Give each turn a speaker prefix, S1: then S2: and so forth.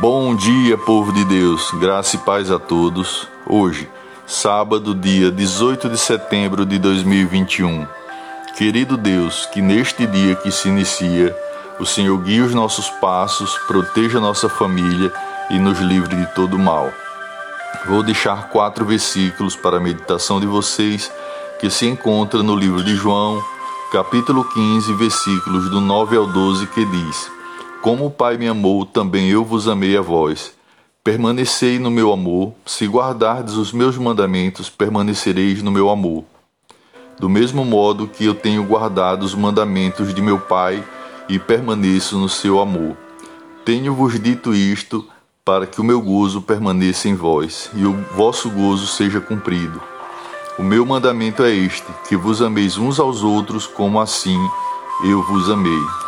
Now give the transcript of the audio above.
S1: Bom dia, povo de Deus, graça e paz a todos. Hoje, sábado, dia 18 de setembro de 2021. Querido Deus, que neste dia que se inicia, o Senhor guie os nossos passos, proteja nossa família e nos livre de todo mal. Vou deixar quatro versículos para a meditação de vocês que se encontra no livro de João, capítulo 15, versículos do 9 ao 12, que diz: Como o Pai me amou, também eu vos amei a vós. Permanecei no meu amor, se guardardes os meus mandamentos, permanecereis no meu amor. Do mesmo modo que eu tenho guardado os mandamentos de meu Pai e permaneço no seu amor. Tenho-vos dito isto para que o meu gozo permaneça em vós e o vosso gozo seja cumprido. O meu mandamento é este: que vos ameis uns aos outros como assim eu vos amei.